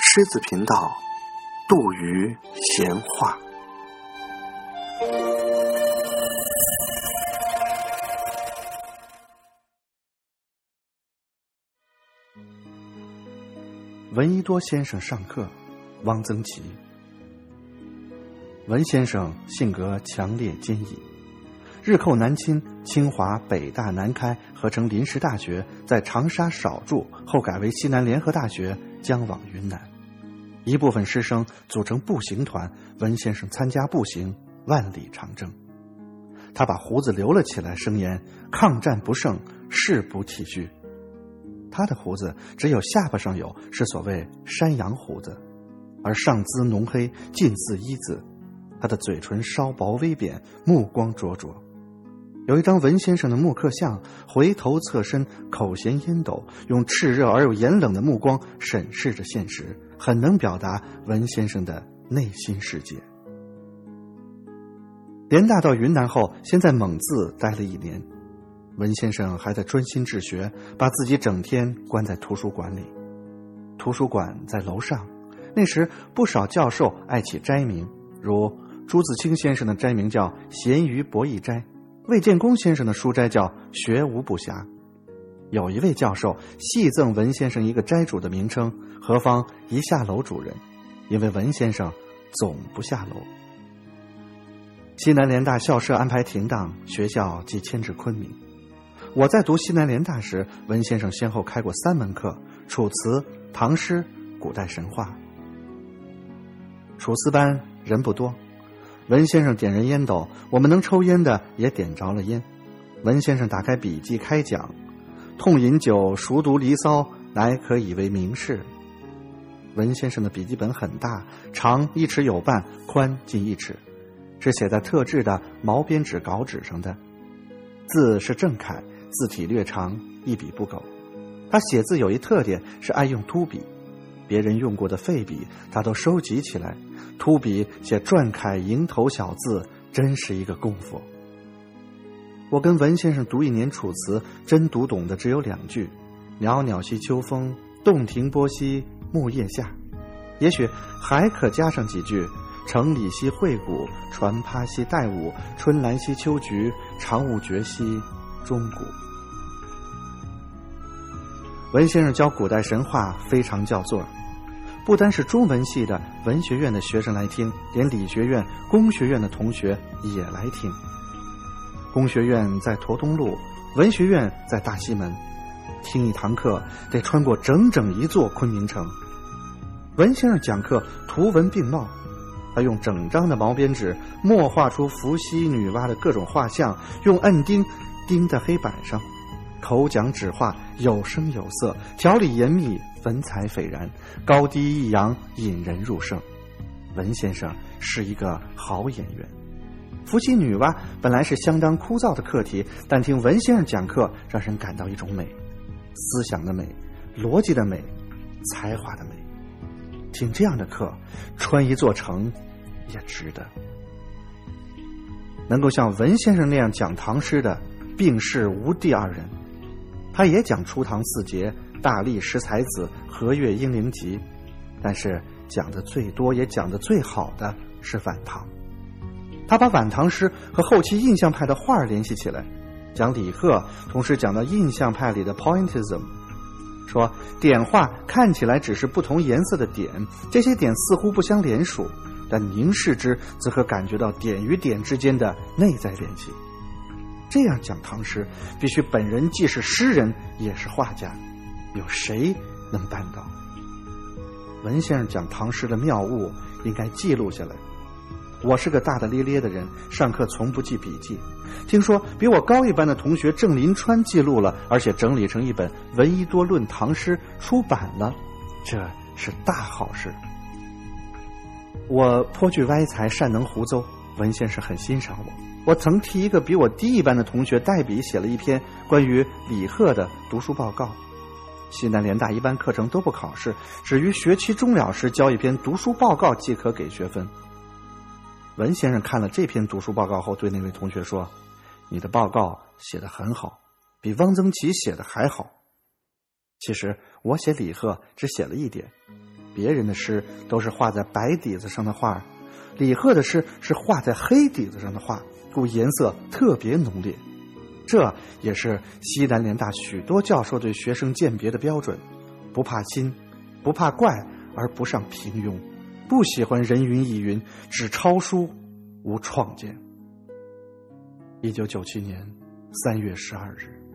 狮子频道，杜鱼闲话。闻一多先生上课，汪曾祺。文先生性格强烈坚毅，日寇南侵，清华、北大、南开合成临时大学，在长沙少住，后改为西南联合大学，将往云南。一部分师生组成步行团，文先生参加步行万里长征。他把胡子留了起来，声言：“抗战不胜，誓不剃须。”他的胡子只有下巴上有，是所谓山羊胡子，而上姿浓黑，近似一字。他的嘴唇稍薄微扁，目光灼灼。有一张文先生的木刻像，回头侧身，口衔烟斗，用炽热而又严冷的目光审视着现实，很能表达文先生的内心世界。联大到云南后，先在蒙自待了一年。文先生还在专心治学，把自己整天关在图书馆里。图书馆在楼上，那时不少教授爱起斋名，如朱自清先生的斋名叫“咸鱼博弈斋”，魏建功先生的书斋叫“学无不暇”。有一位教授戏赠文先生一个斋主的名称“何方一下楼主人”，因为文先生总不下楼。西南联大校舍安排停当，学校即迁至昆明。我在读西南联大时，文先生先后开过三门课：楚辞、唐诗、古代神话。楚辞班人不多，文先生点燃烟斗，我们能抽烟的也点着了烟。文先生打开笔记开讲：“痛饮酒，熟读《离骚》，乃可以为名士。”文先生的笔记本很大，长一尺有半，宽近一尺，是写在特制的毛边纸稿纸上的，字是正楷。字体略长，一笔不苟。他写字有一特点，是爱用秃笔。别人用过的废笔，他都收集起来。秃笔写篆楷、蝇头小字，真是一个功夫。我跟文先生读一年楚辞，真读懂的只有两句：“袅袅兮秋风，洞庭波兮木叶下。”也许还可加上几句：“城里兮惠谷，船趴兮带舞，春兰兮秋菊，长物绝兮钟鼓。”文先生教古代神话非常叫座，不单是中文系的文学院的学生来听，连理学院、工学院的同学也来听。工学院在驼东路，文学院在大西门，听一堂课得穿过整整一座昆明城。文先生讲课图文并茂，他用整张的毛边纸墨画出伏羲、女娲的各种画像，用摁钉钉在黑板上。口讲纸画有声有色，条理严密，文采斐然，高低抑扬，引人入胜。文先生是一个好演员。伏羲女娲本来是相当枯燥的课题，但听文先生讲课，让人感到一种美，思想的美，逻辑的美，才华的美。听这样的课，穿一座城也值得。能够像文先生那样讲唐诗的，并是无第二人。他也讲初唐四杰、大历十才子、和岳英灵集，但是讲的最多也讲的最好的是晚唐。他把晚唐诗和后期印象派的画联系起来，讲李贺，同时讲到印象派里的 Pointism，说点画看起来只是不同颜色的点，这些点似乎不相连属，但凝视之，则可感觉到点与点之间的内在联系。这样讲唐诗，必须本人既是诗人也是画家，有谁能办到？文先生讲唐诗的妙物，应该记录下来。我是个大大咧咧的人，上课从不记笔记。听说比我高一班的同学郑林川记录了，而且整理成一本《闻一多论唐诗》出版了，这是大好事。我颇具歪才，善能胡诌，文先生很欣赏我。我曾替一个比我低一班的同学代笔写了一篇关于李贺的读书报告。西南联大一般课程都不考试，只于学期终了时交一篇读书报告即可给学分。文先生看了这篇读书报告后，对那位同学说：“你的报告写得很好，比汪曾祺写的还好。其实我写李贺只写了一点，别人的诗都是画在白底子上的画，李贺的诗是画在黑底子上的画，故颜色特别浓烈。这也是西南联大许多教授对学生鉴别的标准：不怕新，不怕怪，而不上平庸，不喜欢人云亦云，只抄书，无创建。一九九七年三月十二日。